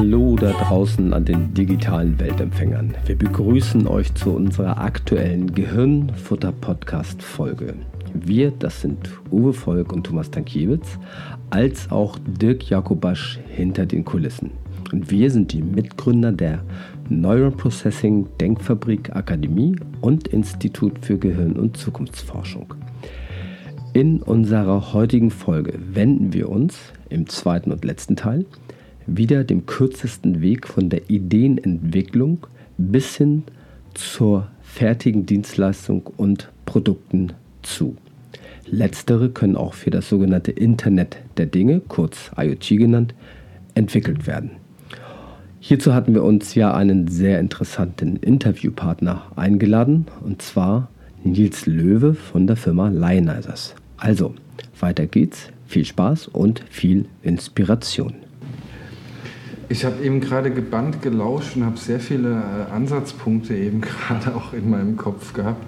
Hallo da draußen an den digitalen Weltempfängern. Wir begrüßen euch zu unserer aktuellen Gehirnfutter-Podcast-Folge. Wir, das sind Uwe Volk und Thomas Tankiewicz, als auch Dirk Jakobasch hinter den Kulissen. Und wir sind die Mitgründer der Neuron Processing Denkfabrik Akademie und Institut für Gehirn- und Zukunftsforschung. In unserer heutigen Folge wenden wir uns im zweiten und letzten Teil wieder dem kürzesten Weg von der Ideenentwicklung bis hin zur fertigen Dienstleistung und Produkten zu. Letztere können auch für das sogenannte Internet der Dinge, kurz IoT genannt, entwickelt werden. Hierzu hatten wir uns ja einen sehr interessanten Interviewpartner eingeladen, und zwar Nils Löwe von der Firma Lionizers. Also, weiter geht's. Viel Spaß und viel Inspiration. Ich habe eben gerade gebannt gelauscht und habe sehr viele äh, Ansatzpunkte eben gerade auch in meinem Kopf gehabt.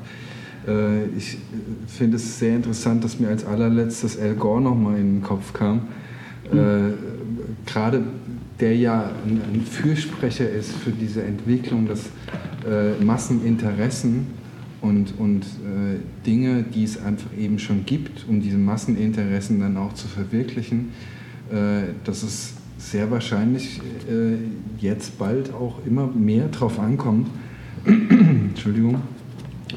Äh, ich finde es sehr interessant, dass mir als allerletztes Al Gore nochmal in den Kopf kam. Mhm. Gerade der ja ein, Fürsprecher ist für diese Entwicklung, dass Masseninteressen und, und Dinge, die es einfach eben schon gibt, um diese Masseninteressen dann auch zu verwirklichen, dass es sehr wahrscheinlich äh, jetzt bald auch immer mehr drauf ankommt, Entschuldigung,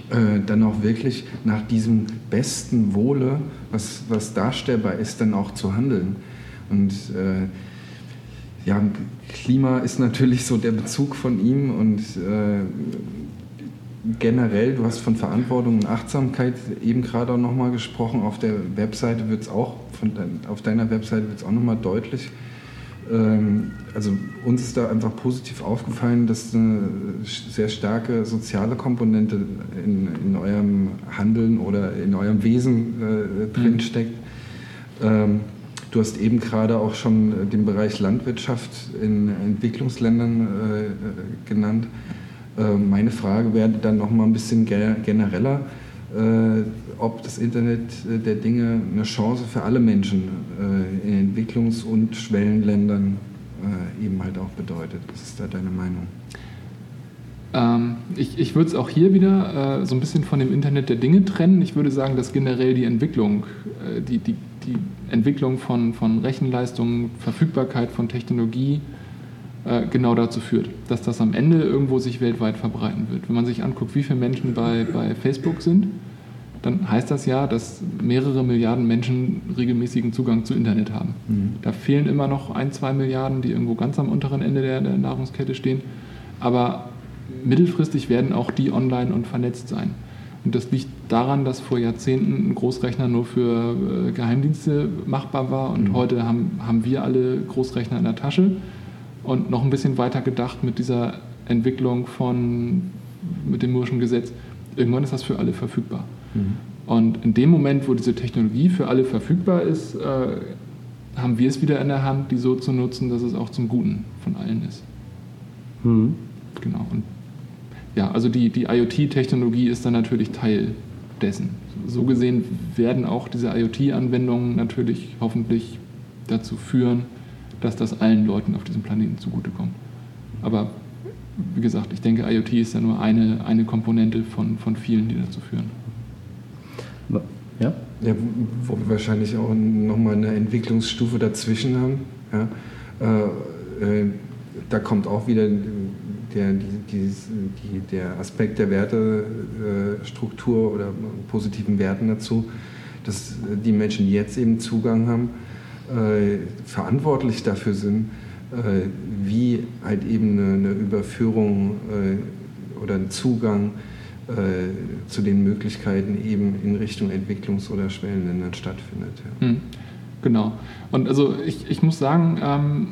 äh, dann auch wirklich nach diesem besten Wohle, was, was darstellbar ist, dann auch zu handeln. Und äh, ja, Klima ist natürlich so der Bezug von ihm und äh, generell, du hast von Verantwortung und Achtsamkeit eben gerade auch nochmal gesprochen. Auf der Webseite wird es auch, von, auf deiner Webseite wird es auch nochmal deutlich. Ähm, also uns ist da einfach positiv aufgefallen, dass eine sehr starke soziale Komponente in, in eurem Handeln oder in eurem Wesen äh, drinsteckt. Mhm. Ähm, du hast eben gerade auch schon den Bereich Landwirtschaft in Entwicklungsländern äh, genannt. Äh, meine Frage wäre dann noch mal ein bisschen genereller. Äh, ob das Internet äh, der Dinge eine Chance für alle Menschen äh, in Entwicklungs- und Schwellenländern eben halt auch bedeutet. Was ist da deine Meinung? Ähm, ich, ich würde es auch hier wieder äh, so ein bisschen von dem Internet der Dinge trennen. Ich würde sagen, dass generell die Entwicklung, äh, die, die, die Entwicklung von, von Rechenleistungen, Verfügbarkeit von Technologie genau dazu führt, dass das am Ende irgendwo sich weltweit verbreiten wird. Wenn man sich anguckt, wie viele Menschen bei, bei Facebook sind, dann heißt das ja, dass mehrere Milliarden Menschen regelmäßigen Zugang zu Internet haben. Mhm. Da fehlen immer noch ein, zwei Milliarden, die irgendwo ganz am unteren Ende der, der Nahrungskette stehen. Aber mittelfristig werden auch die online und vernetzt sein. Und das liegt daran, dass vor Jahrzehnten ein Großrechner nur für äh, Geheimdienste machbar war und mhm. heute haben, haben wir alle Großrechner in der Tasche. Und noch ein bisschen weiter gedacht mit dieser Entwicklung von, mit dem Murschen Gesetz, irgendwann ist das für alle verfügbar. Mhm. Und in dem Moment, wo diese Technologie für alle verfügbar ist, äh, haben wir es wieder in der Hand, die so zu nutzen, dass es auch zum Guten von allen ist. Mhm. Genau. Und ja, also die, die IoT-Technologie ist dann natürlich Teil dessen. So gesehen werden auch diese IoT-Anwendungen natürlich hoffentlich dazu führen, dass das allen Leuten auf diesem Planeten zugutekommt. Aber wie gesagt, ich denke, IoT ist ja nur eine, eine Komponente von, von vielen, die dazu führen. Ja? ja wo wir wahrscheinlich auch nochmal eine Entwicklungsstufe dazwischen haben. Ja? Äh, äh, da kommt auch wieder der, der Aspekt der Wertestruktur oder positiven Werten dazu, dass die Menschen, jetzt eben Zugang haben, äh, verantwortlich dafür sind, wie halt eben eine, eine Überführung oder ein Zugang äh, zu den Möglichkeiten eben in Richtung Entwicklungs- oder Schwellenländern stattfindet. Ja. Mhm. Genau. Und also ich, ich muss sagen, ähm,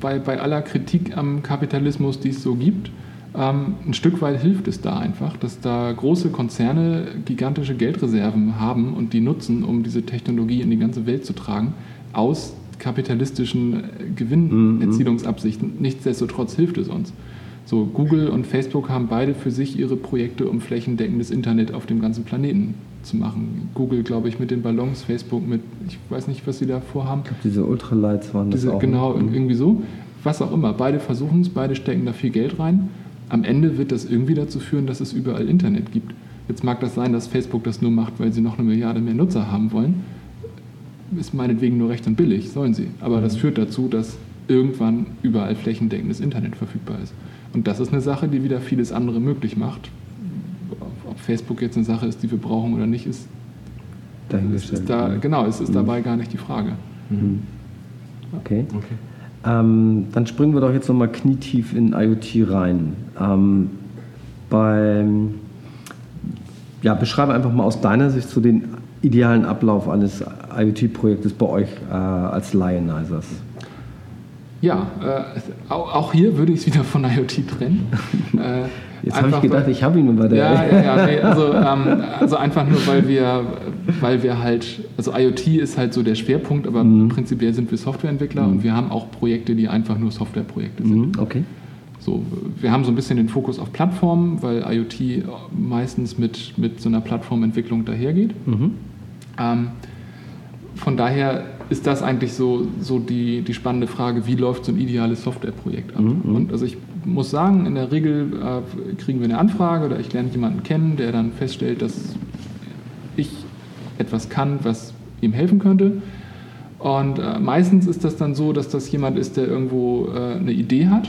bei, bei aller Kritik am Kapitalismus, die es so gibt, ähm, ein Stück weit hilft es da einfach, dass da große Konzerne gigantische Geldreserven haben und die nutzen, um diese Technologie in die ganze Welt zu tragen, aus kapitalistischen Gewinnerzielungsabsichten. Mhm. Nichtsdestotrotz hilft es uns. So, Google und Facebook haben beide für sich ihre Projekte, um flächendeckendes Internet auf dem ganzen Planeten zu machen. Google, glaube ich, mit den Ballons, Facebook mit, ich weiß nicht, was sie da vorhaben. Ich glaube, diese Ultralights waren diese, das auch. Genau, mhm. irgendwie so. Was auch immer. Beide versuchen es, beide stecken da viel Geld rein. Am Ende wird das irgendwie dazu führen, dass es überall Internet gibt. Jetzt mag das sein, dass Facebook das nur macht, weil sie noch eine Milliarde mehr Nutzer haben wollen. Ist meinetwegen nur recht und billig, sollen sie. Aber das mhm. führt dazu, dass irgendwann überall flächendeckendes Internet verfügbar ist. Und das ist eine Sache, die wieder vieles andere möglich macht. Ob Facebook jetzt eine Sache ist, die wir brauchen oder nicht, ist, ist, ist da, genau, es ist mhm. dabei gar nicht die Frage. Mhm. Okay. okay. Ähm, dann springen wir doch jetzt nochmal knietief in IoT rein. Ähm, beim, ja, beschreibe einfach mal aus deiner Sicht so den idealen Ablauf eines IoT-Projektes bei euch äh, als Lionizers. Ja, äh, auch hier würde ich es wieder von IoT trennen. Äh, Jetzt habe ich gedacht, weil, ich habe ihn nur bei der. Ja, ja, ja. Nee, also, ähm, also einfach nur, weil wir, weil wir halt, also IoT ist halt so der Schwerpunkt, aber mhm. prinzipiell sind wir Softwareentwickler mhm. und wir haben auch Projekte, die einfach nur Softwareprojekte sind. Mhm, okay. So, wir haben so ein bisschen den Fokus auf Plattformen, weil IoT meistens mit, mit so einer Plattformentwicklung dahergeht. Mhm. Ähm, von daher ist das eigentlich so, so die, die spannende Frage, wie läuft so ein ideales Softwareprojekt ab? Mhm. Und also ich muss sagen, in der Regel äh, kriegen wir eine Anfrage oder ich lerne jemanden kennen, der dann feststellt, dass ich etwas kann, was ihm helfen könnte. Und äh, meistens ist das dann so, dass das jemand ist, der irgendwo äh, eine Idee hat,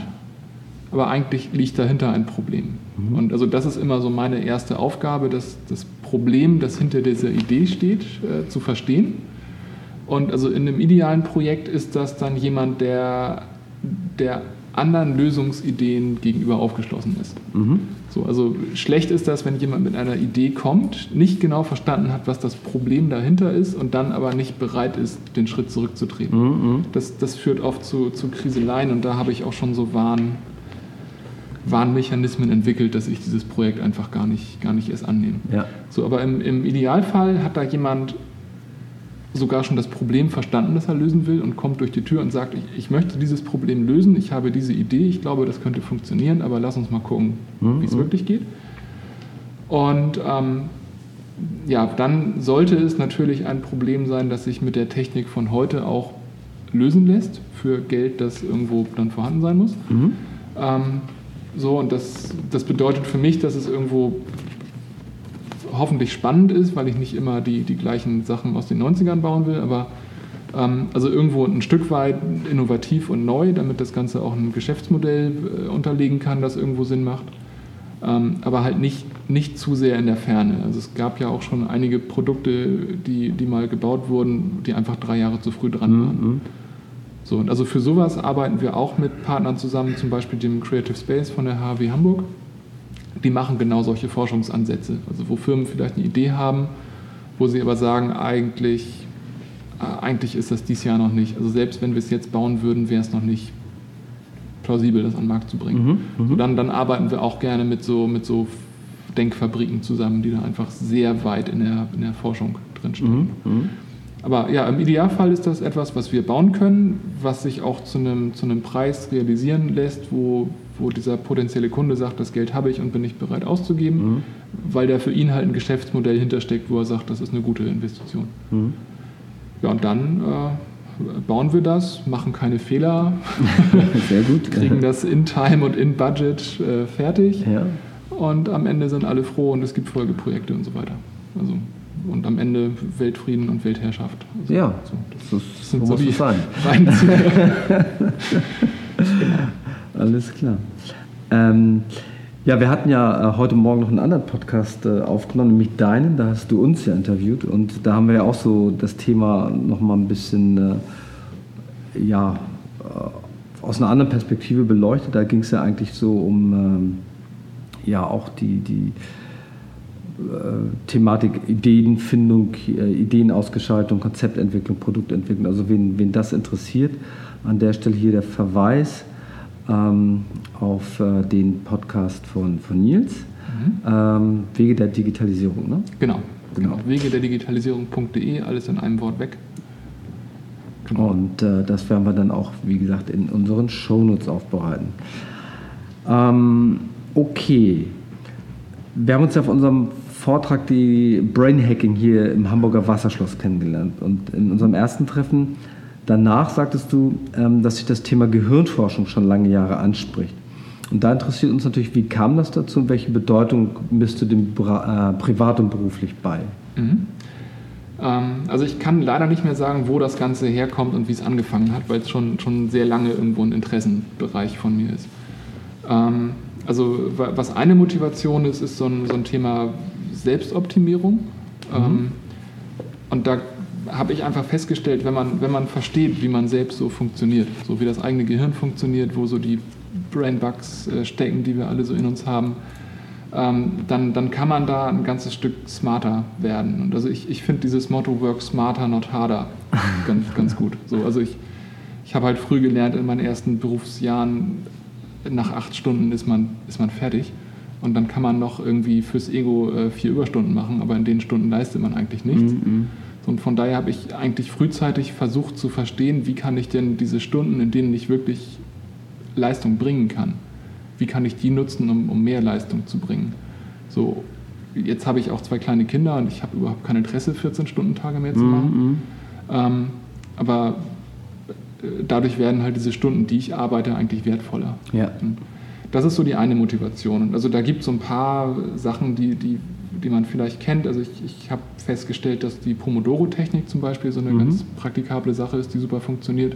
aber eigentlich liegt dahinter ein Problem. Mhm. Und also das ist immer so meine erste Aufgabe, das, das Problem, das hinter dieser Idee steht, äh, zu verstehen und also in einem idealen Projekt ist das dann jemand, der, der anderen Lösungsideen gegenüber aufgeschlossen ist. Mhm. So, also schlecht ist das, wenn jemand mit einer Idee kommt, nicht genau verstanden hat, was das Problem dahinter ist und dann aber nicht bereit ist, den Schritt zurückzutreten. Mhm. mhm. Das, das führt oft zu, zu Kriseleien und da habe ich auch schon so Warn, Warnmechanismen entwickelt, dass ich dieses Projekt einfach gar nicht, gar nicht erst annehme. Ja. So, aber im, im Idealfall hat da jemand sogar schon das Problem verstanden, das er lösen will und kommt durch die Tür und sagt, ich, ich möchte dieses Problem lösen, ich habe diese Idee, ich glaube, das könnte funktionieren, aber lass uns mal gucken, mhm. wie es wirklich geht. Und ähm, ja, dann sollte es natürlich ein Problem sein, das sich mit der Technik von heute auch lösen lässt für Geld, das irgendwo dann vorhanden sein muss. Mhm. Ähm, so, und das, das bedeutet für mich, dass es irgendwo hoffentlich spannend ist, weil ich nicht immer die, die gleichen Sachen aus den 90ern bauen will, aber ähm, also irgendwo ein Stück weit innovativ und neu, damit das Ganze auch ein Geschäftsmodell äh, unterlegen kann, das irgendwo Sinn macht. Ähm, aber halt nicht, nicht zu sehr in der Ferne. Also es gab ja auch schon einige Produkte, die, die mal gebaut wurden, die einfach drei Jahre zu früh dran waren. Mhm. So, und also für sowas arbeiten wir auch mit Partnern zusammen, zum Beispiel dem Creative Space von der HW Hamburg die machen genau solche Forschungsansätze. Also wo Firmen vielleicht eine Idee haben, wo sie aber sagen, eigentlich, äh, eigentlich ist das dieses Jahr noch nicht. Also selbst wenn wir es jetzt bauen würden, wäre es noch nicht plausibel, das an den Markt zu bringen. Mhm, mhm, so dann, dann arbeiten wir auch gerne mit so, mit so Denkfabriken zusammen, die da einfach sehr weit in der, in der Forschung drinstehen. Mhm, mhm, aber ja, im Idealfall ist das etwas, was wir bauen können, was sich auch zu einem, zu einem Preis realisieren lässt, wo wo dieser potenzielle Kunde sagt, das Geld habe ich und bin nicht bereit auszugeben, mhm. weil da für ihn halt ein Geschäftsmodell hintersteckt, wo er sagt, das ist eine gute Investition. Mhm. Ja, und dann äh, bauen wir das, machen keine Fehler, Sehr gut. kriegen das in Time und in Budget äh, fertig ja. und am Ende sind alle froh und es gibt Folgeprojekte und so weiter. Also und am Ende Weltfrieden und Weltherrschaft. Also, ja, so, das, das, sind so, so die sein. genau. Alles klar. Ähm, ja, wir hatten ja äh, heute Morgen noch einen anderen Podcast äh, aufgenommen, nämlich deinen. Da hast du uns ja interviewt und da haben wir ja auch so das Thema noch mal ein bisschen äh, ja, äh, aus einer anderen Perspektive beleuchtet. Da ging es ja eigentlich so um ähm, ja auch die, die äh, Thematik Ideenfindung, äh, Ideenausgestaltung, Konzeptentwicklung, Produktentwicklung. Also wen, wen das interessiert, an der Stelle hier der Verweis ähm, auf äh, den Podcast von, von Nils. Mhm. Ähm, Wege der Digitalisierung, ne? Genau. genau. genau. Wege der Digitalisierung.de, alles in einem Wort weg. Genau. Und äh, das werden wir dann auch, wie gesagt, in unseren Shownotes aufbereiten. Ähm, okay. Wir haben uns ja auf unserem Vortrag die Brain Hacking hier im Hamburger Wasserschloss kennengelernt. Und in unserem ersten Treffen danach sagtest du, ähm, dass sich das Thema Gehirnforschung schon lange Jahre anspricht. Und da interessiert uns natürlich, wie kam das dazu und welche Bedeutung misst du dem äh, privat und beruflich bei? Mhm. Ähm, also ich kann leider nicht mehr sagen, wo das Ganze herkommt und wie es angefangen hat, weil es schon, schon sehr lange irgendwo ein Interessenbereich von mir ist. Ähm, also was eine Motivation ist, ist so ein, so ein Thema Selbstoptimierung. Mhm. Und da habe ich einfach festgestellt, wenn man, wenn man versteht, wie man selbst so funktioniert, so wie das eigene Gehirn funktioniert, wo so die Brainbugs äh, stecken, die wir alle so in uns haben, ähm, dann, dann kann man da ein ganzes Stück smarter werden. Und also ich, ich finde dieses Motto Work smarter, not harder ganz, ganz gut. So, also ich, ich habe halt früh gelernt in meinen ersten Berufsjahren, nach acht Stunden ist man, ist man fertig. Und dann kann man noch irgendwie fürs Ego äh, vier Überstunden machen, aber in den Stunden leistet man eigentlich nichts. Mhm. Und von daher habe ich eigentlich frühzeitig versucht zu verstehen, wie kann ich denn diese Stunden, in denen ich wirklich Leistung bringen kann, wie kann ich die nutzen, um, um mehr Leistung zu bringen. So, jetzt habe ich auch zwei kleine Kinder und ich habe überhaupt kein Interesse, 14-Stunden-Tage mehr zu machen. Mhm. Ähm, aber äh, dadurch werden halt diese Stunden, die ich arbeite, eigentlich wertvoller. Ja. Das ist so die eine Motivation. Also da gibt es so ein paar Sachen, die, die, die man vielleicht kennt. Also ich, ich habe festgestellt, dass die Pomodoro-Technik zum Beispiel so eine mhm. ganz praktikable Sache ist, die super funktioniert.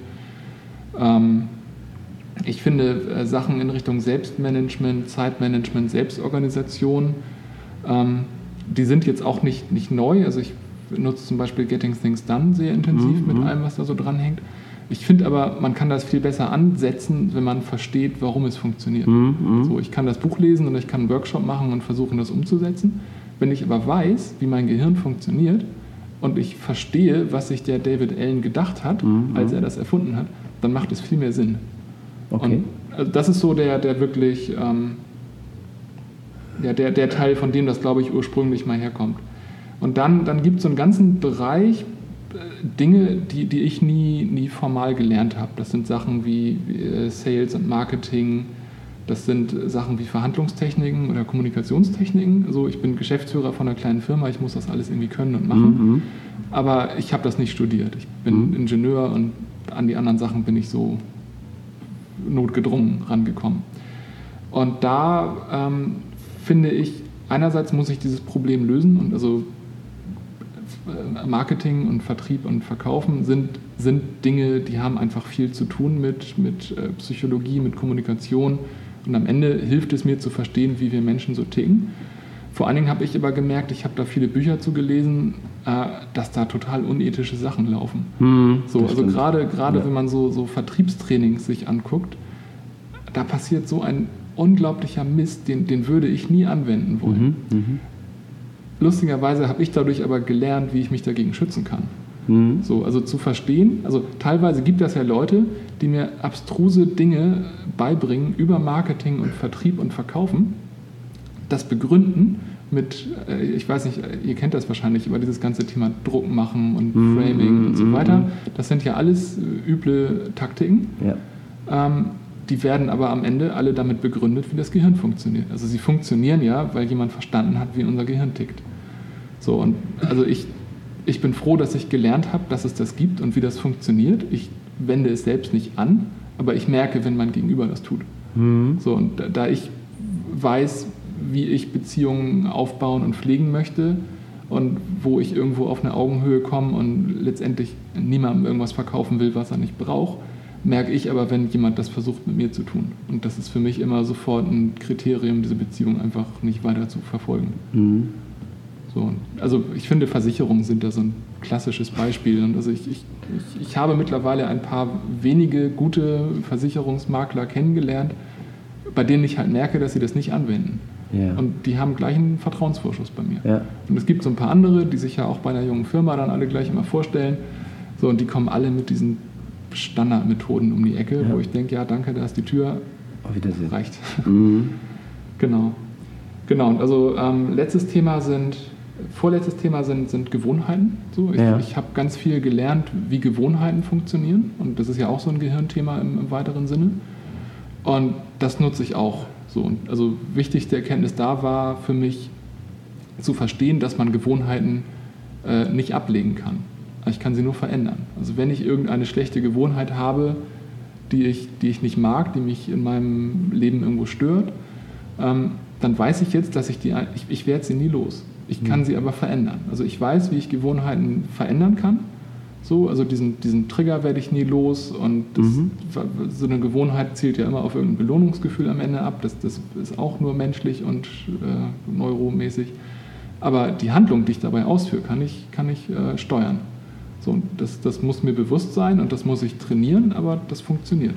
Ähm, ich finde äh, Sachen in Richtung Selbstmanagement, Zeitmanagement, Selbstorganisation, ähm, die sind jetzt auch nicht, nicht neu. Also ich nutze zum Beispiel Getting Things Done sehr intensiv mhm. mit allem, was da so dranhängt. Ich finde aber, man kann das viel besser ansetzen, wenn man versteht, warum es funktioniert. Mhm. mhm. So, ich kann das Buch lesen und ich kann einen Workshop machen und versuchen, das umzusetzen. Wenn ich aber weiß, wie mein Gehirn funktioniert und ich verstehe, was sich der David Allen gedacht hat, mhm. als er das erfunden hat, dann macht es viel mehr Sinn. Okay. Und also das ist so der, der wirklich, ähm, ja, der, der Teil, von dem das, glaube ich, ursprünglich mal herkommt. Und dann, dann gibt es so einen ganzen Bereich, äh, Dinge, die, die ich nie, nie formal gelernt habe. Das sind Sachen wie, wie äh, Sales und Marketing, das sind Sachen wie Verhandlungstechniken oder Kommunikationstechniken. Also ich bin Geschäftsführer von einer kleinen Firma, ich muss das alles irgendwie können und machen. Mhm. Aber ich habe das nicht studiert. Ich bin mhm. Ingenieur und an die anderen Sachen bin ich so notgedrungen rangekommen. Und da ähm, finde ich, einerseits muss ich dieses Problem lösen und also äh, Marketing und Vertrieb und Verkaufen sind, sind Dinge, die haben einfach viel zu tun mit, mit äh, Psychologie, mit Kommunikation. Und am Ende hilft es mir zu verstehen, wie wir Menschen so ticken. Vor allen Dingen habe ich aber gemerkt, ich habe da viele Bücher zu gelesen, äh, dass da total unethische Sachen laufen. Hm, so, also gerade gerade ja. wenn man so, so Vertriebstrainings sich anguckt, da passiert so ein unglaublicher Mist, den, den würde ich nie anwenden wollen. Mhm, mh. Lustigerweise habe ich dadurch aber gelernt, wie ich mich dagegen schützen kann. Mhm. So, also zu verstehen, also teilweise gibt es ja Leute, die mir abstruse Dinge beibringen über Marketing und Vertrieb und Verkaufen das begründen mit, äh, ich weiß nicht, ihr kennt das wahrscheinlich, aber dieses ganze Thema Druck machen und mhm, Framing und so mhm, weiter, das sind ja alles äh, üble Taktiken. Ja. Ähm, die werden aber am Ende alle damit begründet, wie das Gehirn funktioniert. Also sie funktionieren ja, weil jemand verstanden hat, wie unser Gehirn tickt. So, und also ich, ich bin froh, dass ich gelernt habe, dass es das gibt und wie das funktioniert. Ich wende es selbst nicht an, aber ich merke, wenn mein Gegenüber das tut. Mhm. So, und da, ich weiß, wie ich Beziehungen aufbauen und pflegen möchte und wo ich irgendwo auf eine Augenhöhe komme und letztendlich niemandem irgendwas verkaufen will, was er nicht braucht, merke ich aber, wenn jemand das versucht mit mir zu tun. Und das ist für mich immer sofort ein Kriterium, diese Beziehung einfach nicht weiter zu verfolgen. Mhm. So, also ich finde, Versicherungen sind da so ein klassisches Beispiel. Und also ich, ich, ich habe mittlerweile ein paar wenige gute Versicherungsmakler kennengelernt, bei denen ich halt merke, dass sie das nicht anwenden. Ja. Und die haben gleich einen Vertrauensvorschuss bei mir. Ja. Und es gibt so ein paar andere, die sich ja auch bei einer jungen Firma dann alle gleich immer vorstellen. So, und die kommen alle mit diesen Standardmethoden um die Ecke, ja. wo ich denke, ja, danke, da ist die Tür. Auf Wiedersehen. Reicht. Mhm. genau. Genau, und also ähm, letztes Thema sind, vorletztes Thema sind, sind Gewohnheiten. So, ich, ja. ich habe ganz viel gelernt, wie Gewohnheiten funktionieren. Und das ist ja auch so ein Gehirnthema im, im weiteren Sinne. Und das nutze ich auch So, also wichtigste Erkenntnis da war für mich zu verstehen, dass man Gewohnheiten äh, nicht ablegen kann. Ich kann sie nur verändern. Also wenn ich irgendeine schlechte Gewohnheit habe, die ich, die ich nicht mag, die mich in meinem Leben irgendwo stört, ähm, dann weiß ich jetzt, dass ich die, ich, ich werde sie nie los. Ich kann mhm. sie aber verändern. Also ich weiß, wie ich Gewohnheiten verändern kann. So, also diesen, diesen Trigger werde ich nie los und das, mhm. so eine Gewohnheit zielt ja immer auf irgendein Belohnungsgefühl am Ende ab. Das, das ist auch nur menschlich und äh, neuromäßig. Aber die Handlung, die ich dabei ausführe, kann ich, kann ich äh, steuern. So, das, das muss mir bewusst sein und das muss ich trainieren, aber das funktioniert.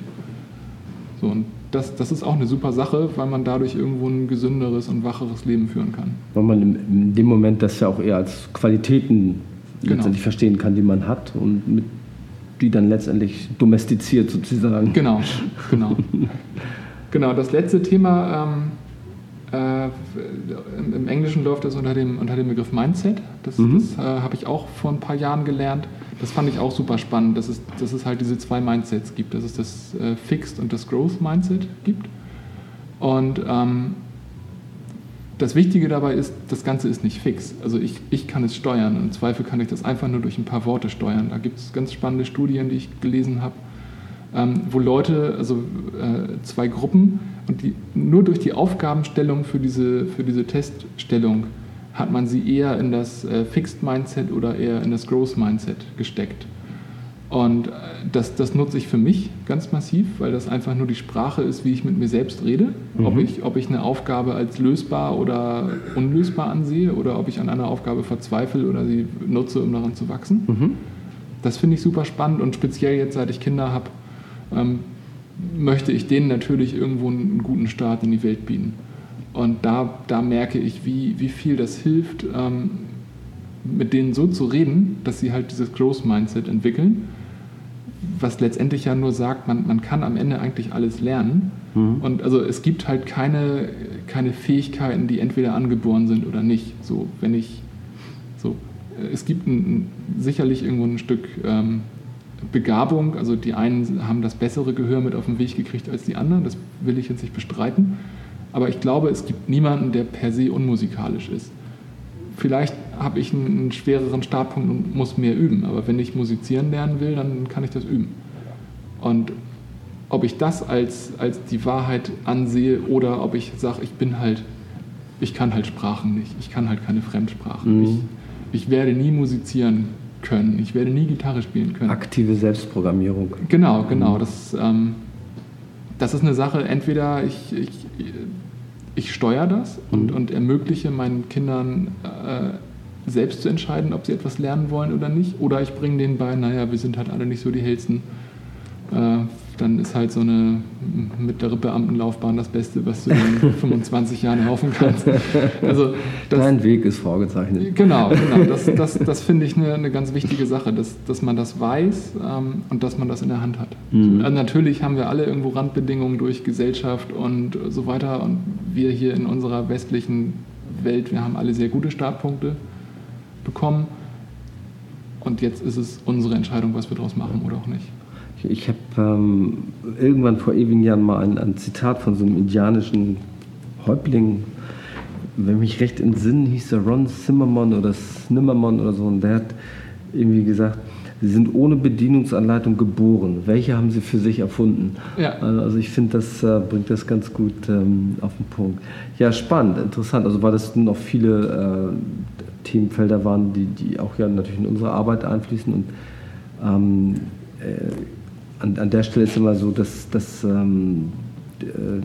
So, und das, das ist auch eine super Sache, weil man dadurch irgendwo ein gesünderes und wacheres Leben führen kann. Weil man in dem Moment das ja auch eher als Qualitäten genau. letztendlich verstehen kann, die man hat und mit, die dann letztendlich domestiziert sozusagen. Genau, genau. genau, das letzte Thema, ähm, äh, im, Englischen läuft das unter dem, unter dem Begriff Mindset. Das, mhm. das äh, habe ich auch vor ein paar Jahren gelernt das fand ich auch super spannend, dass es, dass es halt diese zwei Mindsets gibt, dass es das äh, Fixed und das Growth Mindset gibt. Und ähm, das Wichtige dabei ist, das Ganze ist nicht fix. Also ich, ich kann es steuern. Im Zweifel kann ich das einfach nur durch ein paar Worte steuern. Da gibt es ganz spannende Studien, die ich gelesen habe, ähm, wo Leute, also äh, zwei Gruppen, und die nur durch die Aufgabenstellung für diese, für diese Teststellung hat man sie eher in das äh, Fixed Mindset oder eher in das Growth Mindset gesteckt. Und äh, das, das nutze ich für mich ganz massiv, weil das einfach nur die Sprache ist, wie ich mit mir selbst rede. Mhm. Ob, ich, ob ich eine Aufgabe als lösbar oder unlösbar ansehe oder ob ich an einer Aufgabe verzweifle oder sie nutze, um daran zu wachsen. Mhm. Das finde ich super spannend und speziell jetzt, seit ich Kinder habe, ähm, möchte ich denen natürlich irgendwo einen guten Start in die Welt bieten. Und da, da merke ich, wie, wie viel das hilft, ähm, mit denen so zu reden, dass sie halt dieses Growth Mindset entwickeln, was letztendlich ja nur sagt, man, man kann am Ende eigentlich alles lernen. Mhm. Und also es gibt halt keine, keine Fähigkeiten, die entweder angeboren sind oder nicht. So, wenn ich so, es gibt ein, sicherlich irgendwo ein Stück ähm, Begabung, also die einen haben das bessere Gehör mit auf den Weg gekriegt als die anderen, das will ich jetzt nicht bestreiten. Aber ich glaube, es gibt niemanden, der per se unmusikalisch ist. Vielleicht habe ich einen schwereren Startpunkt und muss mehr üben, aber wenn ich musizieren lernen will, dann kann ich das üben. Und ob ich das als, als die Wahrheit ansehe oder ob ich sage, ich bin halt, ich kann halt Sprachen nicht, ich kann halt keine Fremdsprachen. Mhm. Ich, ich werde nie musizieren können, ich werde nie Gitarre spielen können. Aktive Selbstprogrammierung. Genau, genau. Das, ähm, das ist eine Sache, entweder ich, ich, ich steuere das und, mhm. und ermögliche meinen Kindern äh, selbst zu entscheiden, ob sie etwas lernen wollen oder nicht. Oder ich bringe denen bei, naja, wir sind halt alle nicht so die hellsten. Äh, dann ist halt so eine mittlere Beamtenlaufbahn das Beste, was du in 25 Jahren erhoffen kannst. Also das, Dein Weg ist vorgezeichnet. Genau, genau. Das, das, das finde ich eine, eine, ganz wichtige Sache, dass, dass man das weiß ähm, und dass man das in der Hand hat. Mhm. Also natürlich haben wir alle irgendwo Randbedingungen durch Gesellschaft und so weiter und wir hier in unserer westlichen Welt, wir haben alle sehr gute Startpunkte bekommen. Und jetzt ist es unsere Entscheidung, was wir daraus machen oder auch nicht. Ich habe ähm, irgendwann vor ewigen Jahren mal ein, ein, Zitat von so einem indianischen Häuptling, wenn mich recht entsinnen, hieß er Ron Zimmermann oder Snimmermann oder so, und der hat irgendwie gesagt, Sie sind ohne Bedienungsanleitung geboren. Welche haben Sie für sich erfunden? Ja. Also, also ich finde, das äh, bringt das ganz gut ähm, auf den Punkt. Ja, spannend, interessant. Also weil das noch viele äh, Themenfelder waren, die, die auch ja natürlich in unsere Arbeit einfließen und ähm, äh, an, an der Stelle ist immer so, dass das ähm, äh,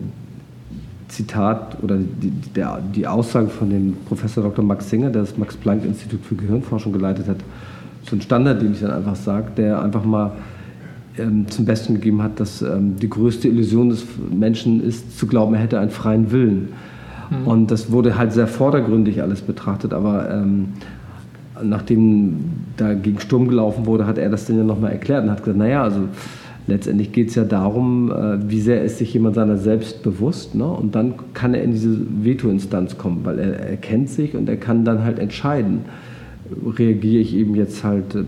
Zitat oder die, der, die Aussage von dem Professor Dr. Max Singer, der das Max-Planck-Institut für Gehirnforschung geleitet hat, so ein Standard, den ich dann einfach sage, der einfach mal ähm, zum Besten gegeben hat, dass ähm, die größte Illusion des Menschen ist, zu glauben, er hätte einen freien Willen. Mhm. Und das wurde halt sehr vordergründig alles betrachtet, aber ähm, nachdem da gegen Sturm gelaufen wurde, hat er das dann ja nochmal erklärt und hat gesagt, naja, also letztendlich geht es ja darum, äh, wie sehr ist sich jemand seiner selbst bewusst. Ne? Und dann kann er in diese Veto-Instanz kommen, weil er, er kennt sich und er kann dann halt entscheiden, reagiere ich eben jetzt halt äh,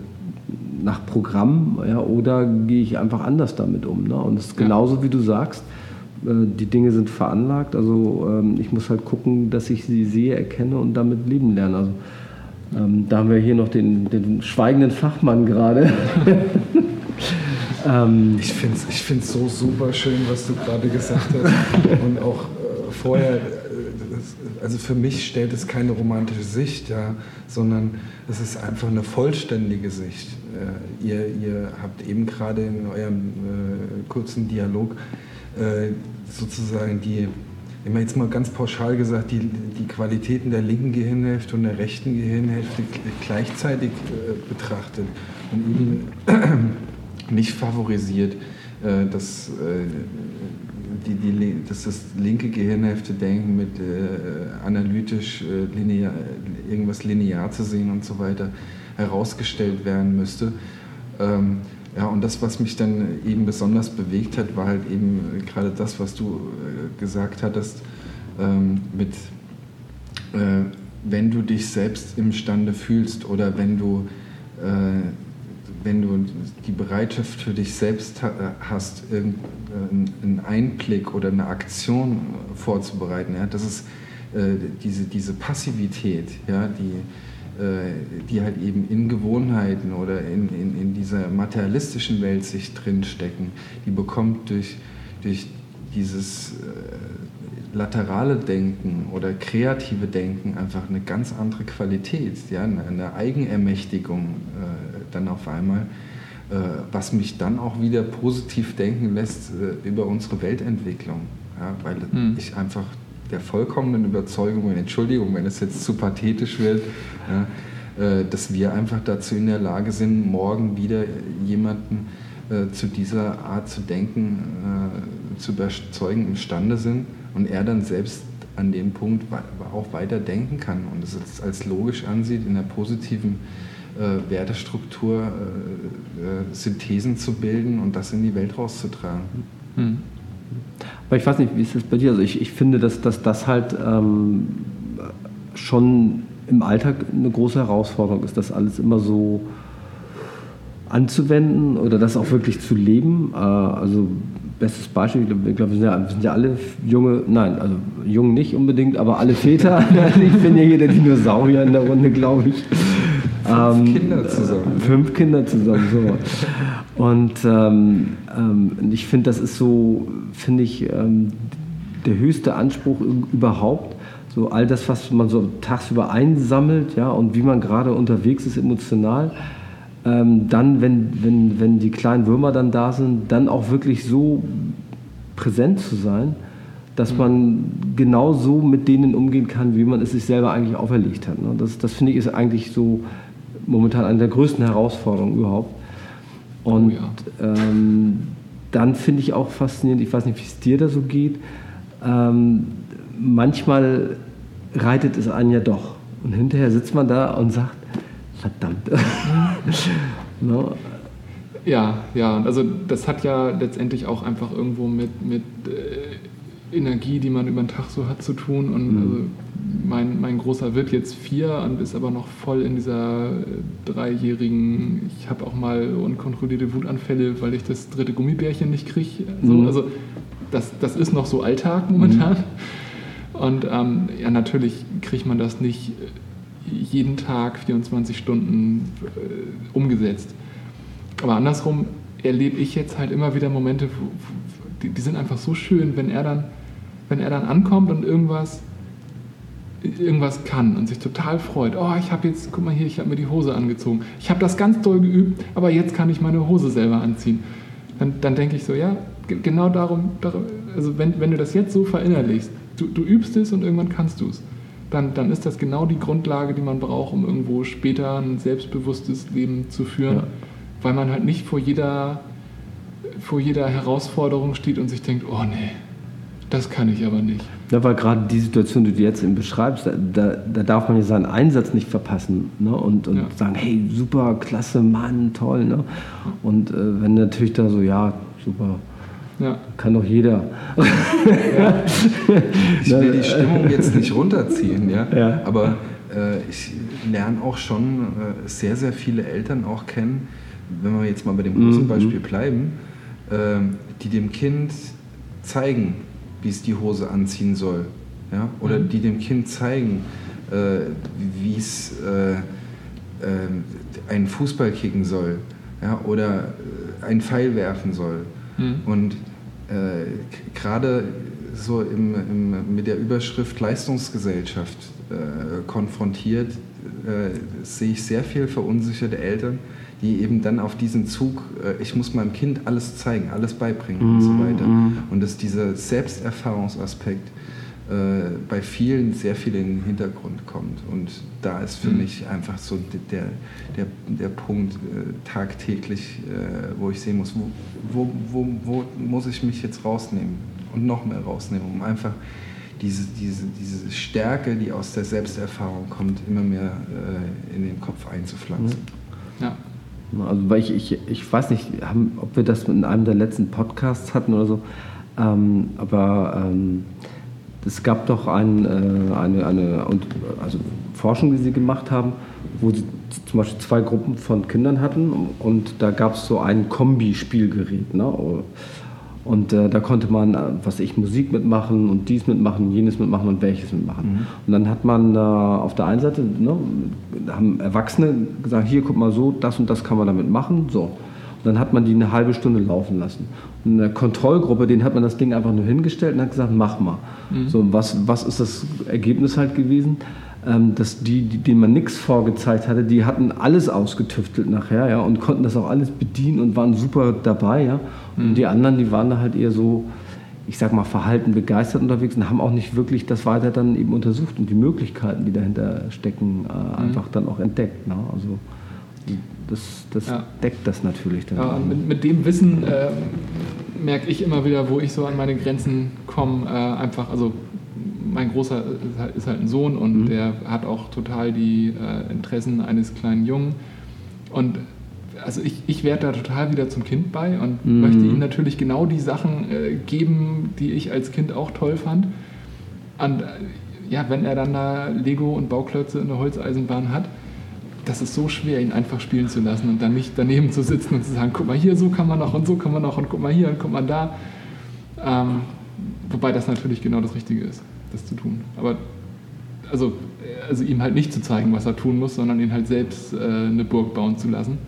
nach Programm ja, oder gehe ich einfach anders damit um. Ne? Und es ist genauso, wie du sagst, äh, die Dinge sind veranlagt. Also ähm, ich muss halt gucken, dass ich sie sehe, erkenne und damit leben lerne. Also ähm, da haben wir hier noch den, den schweigenden Fachmann gerade. ähm, ich finde es ich find's so super schön, was du gerade gesagt hast. Und auch äh, vorher, äh, also für mich stellt es keine romantische Sicht, ja, sondern es ist einfach eine vollständige Sicht. Äh, ihr, ihr habt eben gerade in eurem äh, kurzen Dialog äh, sozusagen die, immer jetzt mal ganz pauschal gesagt, die, die Qualitäten der linken Gehirnhälfte und der rechten Gehirnhälfte gleichzeitig äh, betrachtet und eben nicht favorisiert, äh, dass, äh, die, die, dass das linke Gehirnhälfte denken mit analytisch linear, irgendwas linear zu sehen und so weiter herausgestellt werden müsste. Ähm, ja, und das, was mich dann eben besonders bewegt hat, war halt eben gerade das, was du äh, gesagt hattest, ähm, mit, äh, wenn du dich selbst imstande fühlst oder wenn du, äh, wenn du die Bereitschaft für dich selbst hast, einen Einblick oder eine Aktion vorzubereiten. Ja, das ist diese, diese Passivität, ja, die äh, die halt eben in Gewohnheiten oder in, in, in dieser materialistischen Welt sich drinstecken, die bekommt durch, durch dieses äh, laterale Denken oder kreative Denken einfach eine ganz andere Qualität, ja, eine Eigenermächtigung äh, dann auf einmal, äh, was mich dann auch wieder positiv denken lässt äh, über unsere Weltentwicklung, ja, weil hm. ich einfach der vollkommenen Überzeugung, und Entschuldigung, wenn es jetzt zu pathetisch wird, ja, äh, dass wir einfach dazu in der Lage sind, morgen wieder jemanden äh, zu dieser Art zu denken, äh, zu überzeugen imstande sind und er dann selbst an dem Punkt auch weiter denken kann und es als logisch ansieht, in der positiven äh, Wertestruktur äh, äh, Synthesen zu bilden und das in die Welt rauszutragen. Hm. Aber ich weiß nicht, wie ist das bei dir? Also ich, ich finde, dass, dass das halt ähm, schon im Alltag eine große Herausforderung ist, das alles immer so anzuwenden oder das auch wirklich zu leben. Äh, also bestes Beispiel, ich glaube, glaub, wir, sind ja, wir sind ja alle junge, nein, also jung nicht unbedingt, aber alle Väter. ich bin ja hier der Dinosaurier in der Runde, glaube ich. Fünf ähm, Kinder zusammen. Fünf Kinder zusammen, so. Und ähm, ähm, ich finde, das ist so, finde ich, ähm, der höchste Anspruch überhaupt. So all das, was man so tagsüber einsammelt, ja, und wie man gerade unterwegs ist emotional. Ähm, dann, wenn, wenn, wenn die kleinen Würmer dann da sind, dann auch wirklich so präsent zu sein, dass mhm. man genau so mit denen umgehen kann, wie man es sich selber eigentlich auferlegt hat. Ne? Das, das finde ich ist eigentlich so momentan eine der größten Herausforderungen überhaupt. Und oh ja. ähm, dann finde ich auch faszinierend, ich weiß nicht, wie es dir da so geht, ähm, manchmal reitet es einen ja doch. Und hinterher sitzt man da und sagt, verdammt. no? Ja, ja, also das hat ja letztendlich auch einfach irgendwo mit, mit äh, Energie, die man über den Tag so hat, zu tun. Und mhm. also mein, mein Großer wird jetzt vier und ist aber noch voll in dieser äh, dreijährigen, ich habe auch mal unkontrollierte Wutanfälle, weil ich das dritte Gummibärchen nicht kriege. So, mhm. Also das, das ist noch so Alltag momentan. Mhm. Und ähm, ja, natürlich kriegt man das nicht äh, jeden Tag 24 Stunden äh, umgesetzt. Aber andersrum erlebe ich jetzt halt immer wieder Momente, wo, die, die sind einfach so schön, wenn er dann, wenn er dann ankommt und irgendwas irgendwas kann und sich total freut. Oh, ich habe jetzt, guck mal hier, ich habe mir die Hose angezogen. Ich habe das ganz doll geübt, aber jetzt kann ich meine Hose selber anziehen. Dann, dann denke ich so, ja, genau darum, darum, also wenn, wenn du das jetzt so verinnerlichst, du, du übst es und irgendwann kannst du es, dann, dann ist das genau die Grundlage, die man braucht, um irgendwo später ein selbstbewusstes Leben zu führen, ja. weil man halt nicht vor jeder, vor jeder Herausforderung steht und sich denkt, oh nee, das kann ich aber nicht. Ja, weil gerade die Situation, die du jetzt eben beschreibst, da, da darf man ja seinen Einsatz nicht verpassen ne? und, und ja. sagen, hey, super, klasse, Mann, toll. Ne? Und äh, wenn natürlich da so, ja, super, ja. kann doch jeder. Ja. Ich will die Stimmung jetzt nicht runterziehen, ja? ja. aber äh, ich lerne auch schon äh, sehr, sehr viele Eltern auch kennen, wenn wir jetzt mal bei dem großen mhm. Beispiel bleiben, äh, die dem Kind zeigen, wie es die Hose anziehen soll. Ja? Oder Mhm. die dem Kind zeigen, äh, wie es äh, äh, einen Fußball kicken soll ja? oder äh, einen Pfeil werfen soll. Mhm. Und äh, gerade so im, im, mit der Überschrift Leistungsgesellschaft äh, konfrontiert, sehe ich sehr viel verunsicherte Eltern, die eben dann auf diesen Zug, äh, ich muss meinem Kind alles zeigen, alles beibringen und so weiter. Und dass dieser Selbsterfahrungsaspekt äh, bei vielen sehr viel in den Hintergrund kommt. Und da ist für Mhm. mich einfach so der, der, der Punkt äh, tagtäglich, äh, wo ich sehen muss, wo, wo, wo, wo muss ich mich jetzt rausnehmen und noch mehr rausnehmen, um einfach diese, diese, diese Stärke, die aus der Selbsterfahrung kommt, immer mehr äh, in den Kopf einzupflanzen. Ja. Also weil ich, ich, ich weiß nicht, haben, ob wir das in einem der letzten Podcasts hatten oder so, ähm, aber ähm, es gab doch ein, äh, eine, eine also Forschung, die sie gemacht haben, wo sie zum Beispiel zwei Gruppen von Kindern hatten und da gab es so ein Kombi-Spielgerät. Ne? Und äh, da konnte man, äh, was ich, Musik mitmachen und dies mitmachen, jenes mitmachen und welches mitmachen. Und dann hat man äh, auf der einen Seite, ne, haben Erwachsene gesagt, hier guck mal so, das und das kann man damit machen. So. Und dann hat man die eine halbe Stunde laufen lassen. Und in der Kontrollgruppe, denen hat man das Ding einfach nur hingestellt und hat gesagt, mach mal. So, und was, was ist das Ergebnis halt gewesen? Ähm, dass die, die, denen man nichts vorgezeigt hatte, die hatten alles ausgetüftelt nachher, ja, und konnten das auch alles bedienen und waren super dabei, ja. Und die anderen, die waren da halt eher so, ich sag mal, verhalten begeistert unterwegs und haben auch nicht wirklich das weiter dann eben untersucht und die Möglichkeiten, die dahinter stecken, äh, einfach dann auch entdeckt. Ne? Also das, das Ja. deckt das natürlich dann. Ja, und mit, mit dem Wissen äh, merke ich immer wieder, wo ich so an meine Grenzen komme. Äh, einfach, also mein Großer ist halt, ist halt ein Sohn und Mhm. der hat auch total die äh, Interessen eines kleinen Jungen. Und also ich, ich werde da total wieder zum Kind bei und Mhm. möchte ihm natürlich genau die Sachen äh, geben, die ich als Kind auch toll fand. Und äh, ja, wenn er dann da Lego und Bauklötze in der Holzeisenbahn hat, das ist so schwer, ihn einfach spielen zu lassen und dann nicht daneben zu sitzen und zu sagen, guck mal hier, so kann man noch und so kann man noch und guck mal hier und guck mal da. Ähm, wobei das natürlich genau das Richtige ist, das zu tun. Aber also, äh, also ihm halt nicht zu zeigen, was er tun muss, sondern ihn halt selbst äh, eine Burg bauen zu lassen.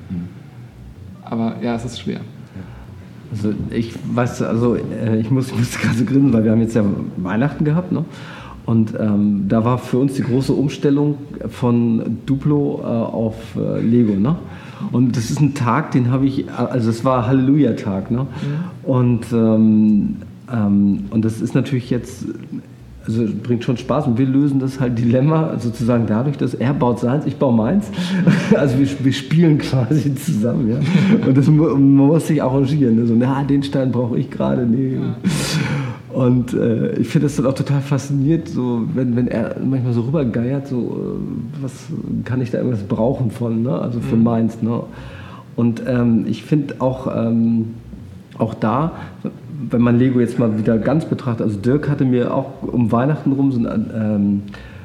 Aber ja, es ist schwer. Also ich weiß, also äh, ich muss, ich muss gerade so grinsen, weil wir haben jetzt ja Weihnachten gehabt, ne? Und ähm, da war für uns die große Umstellung von Duplo äh, auf äh, Lego, ne? Und das ist ein Tag, den habe ich, also es war Halleluja-Tag, ne? Und, ähm, ähm, und das ist natürlich jetzt, also bringt schon Spaß und wir lösen das halt Dilemma sozusagen dadurch, dass er baut seins, ich baue meins. Also wir, wir spielen quasi zusammen, ja. Und das, man muss sich arrangieren. Ne? So, na, den Stein brauche ich gerade, nee. Und äh, ich finde das dann auch total faszinierend, so, wenn, wenn er manchmal so rübergeiert, so, äh, was kann ich da irgendwas brauchen von, ne? also für meins. Ne? Und ähm, ich finde auch, ähm, auch da, wenn man Lego jetzt mal wieder ganz betrachtet, also Dirk hatte mir auch um Weihnachten rum so einen, ähm,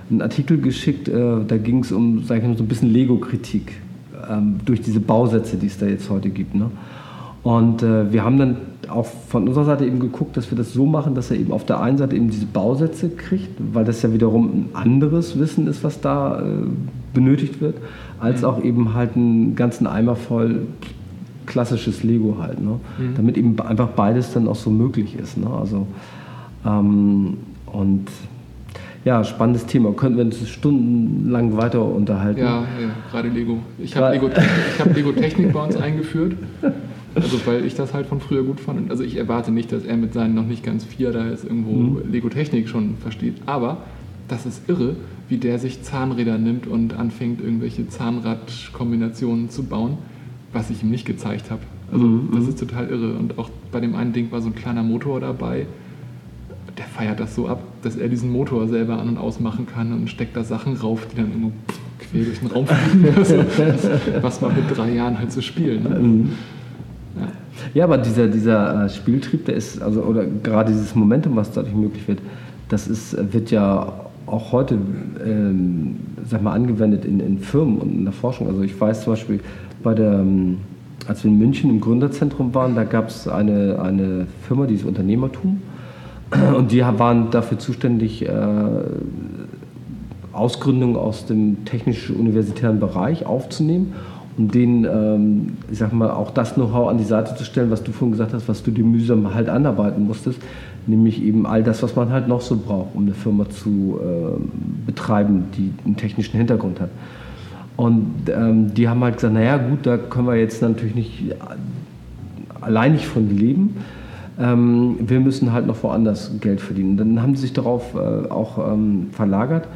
einen Artikel geschickt, äh, da ging es um, sag ich mal, so ein bisschen Lego-Kritik ähm, durch diese Bausätze, die es da jetzt heute gibt. Ne? Und äh, wir haben dann auch von unserer Seite eben geguckt, dass wir das so machen, dass er eben auf der einen Seite eben diese Bausätze kriegt, weil das ja wiederum ein anderes Wissen ist, was da äh, benötigt wird, als auch eben halt einen ganzen Eimer voll klassisches Lego halt, ne? damit eben einfach beides dann auch so möglich ist. Ne? Also, ähm, und ja, spannendes Thema. Könnten wir uns stundenlang weiter unterhalten. Ja, ja gerade Lego. Ich habe Lego, ich hab Lego Technik bei uns eingeführt. Also weil ich das halt von früher gut fand. Also ich erwarte nicht, dass er mit seinen noch nicht ganz vier da jetzt irgendwo Lego Technik schon versteht. Aber das ist irre, wie der sich Zahnräder nimmt und anfängt, irgendwelche Zahnradkombinationen zu bauen, was ich ihm nicht gezeigt habe. Also das ist total irre. Und auch bei dem einen Ding war so ein kleiner Motor dabei. Der feiert das so ab, dass er diesen Motor selber an- und ausmachen kann und steckt da Sachen rauf, die dann irgendwo quer durch den Raum fliegen. Also, was man mit drei Jahren halt so spielt. Ne? Ja. Ja, aber dieser, dieser äh, Spieltrieb, der ist, also, oder gerade dieses Momentum, was dadurch möglich wird, das ist, wird ja auch heute, ähm, sag mal, angewendet in, in Firmen und in der Forschung. Also ich weiß zum Beispiel, bei der, ähm, als wir in München im Gründerzentrum waren, da gab es eine, eine Firma, die ist Unternehmertum. Und die waren dafür zuständig, äh, Ausgründungen aus dem technisch-universitären Bereich aufzunehmen um denen, ähm, ich sag mal, auch das Know-how an die Seite zu stellen, was du vorhin gesagt hast, was du dir mühsam halt anarbeiten musstest, nämlich eben all das, was man halt noch so braucht, um eine Firma zu äh, betreiben, die einen technischen Hintergrund hat. Und ähm, die haben halt gesagt, naja gut, da können wir jetzt natürlich nicht allein nicht von leben. Ähm, wir müssen halt noch woanders Geld verdienen. Dann haben sie sich darauf äh, auch ähm, verlagert,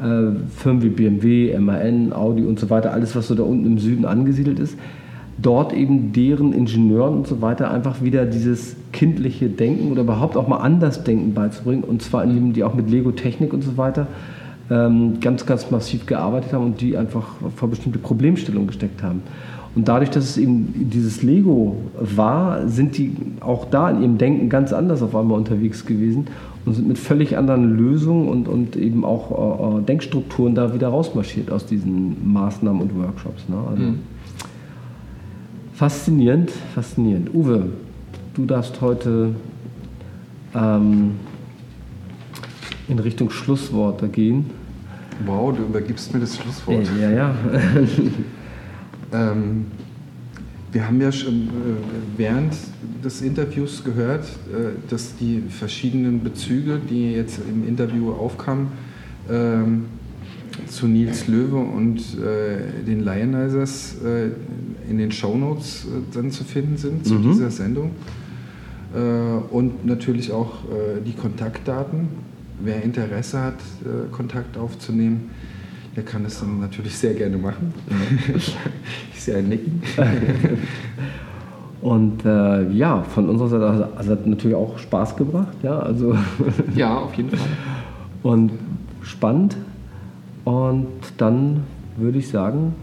äh, Firmen wie BMW, MAN, Audi und so weiter, alles, was so da unten im Süden angesiedelt ist, dort eben deren Ingenieuren und so weiter einfach wieder dieses kindliche Denken oder überhaupt auch mal anders Denken beizubringen. Und zwar indem die auch mit Lego-Technik und so weiter ganz, ganz massiv gearbeitet haben und die einfach vor bestimmte Problemstellungen gesteckt haben. Und dadurch, dass es eben dieses Lego war, sind die auch da in ihrem Denken ganz anders auf einmal unterwegs gewesen und sind mit völlig anderen Lösungen und, und eben auch äh, äh, Denkstrukturen da wieder rausmarschiert aus diesen Maßnahmen und Workshops. Ne? Also mhm. Faszinierend, faszinierend. Uwe, du darfst heute ähm, in Richtung Schlussworte gehen. Wow, du übergibst mir das Schlusswort. Ja, ja. ähm, wir haben ja schon äh, während des Interviews gehört, äh, dass die verschiedenen Bezüge, die jetzt im Interview aufkamen, ähm, zu Nils Löwe und äh, den Lionizers in den Shownotes dann zu finden sind zu mhm. dieser Sendung. und natürlich auch die Kontaktdaten. Wer Interesse hat, Kontakt aufzunehmen, er kann es dann natürlich sehr gerne machen. ich sehe ein Nicken. Und äh, ja, von unserer Seite also, also hat natürlich auch Spaß gebracht. Ja, also ja, auf jeden Fall. Und spannend. Und dann würde ich sagen,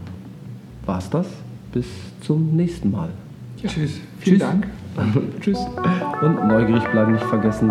war es das. Bis zum nächsten Mal. Ja. Tschüss. Vielen Tschüss. Dank. Tschüss. Und neugierig bleiben nicht vergessen.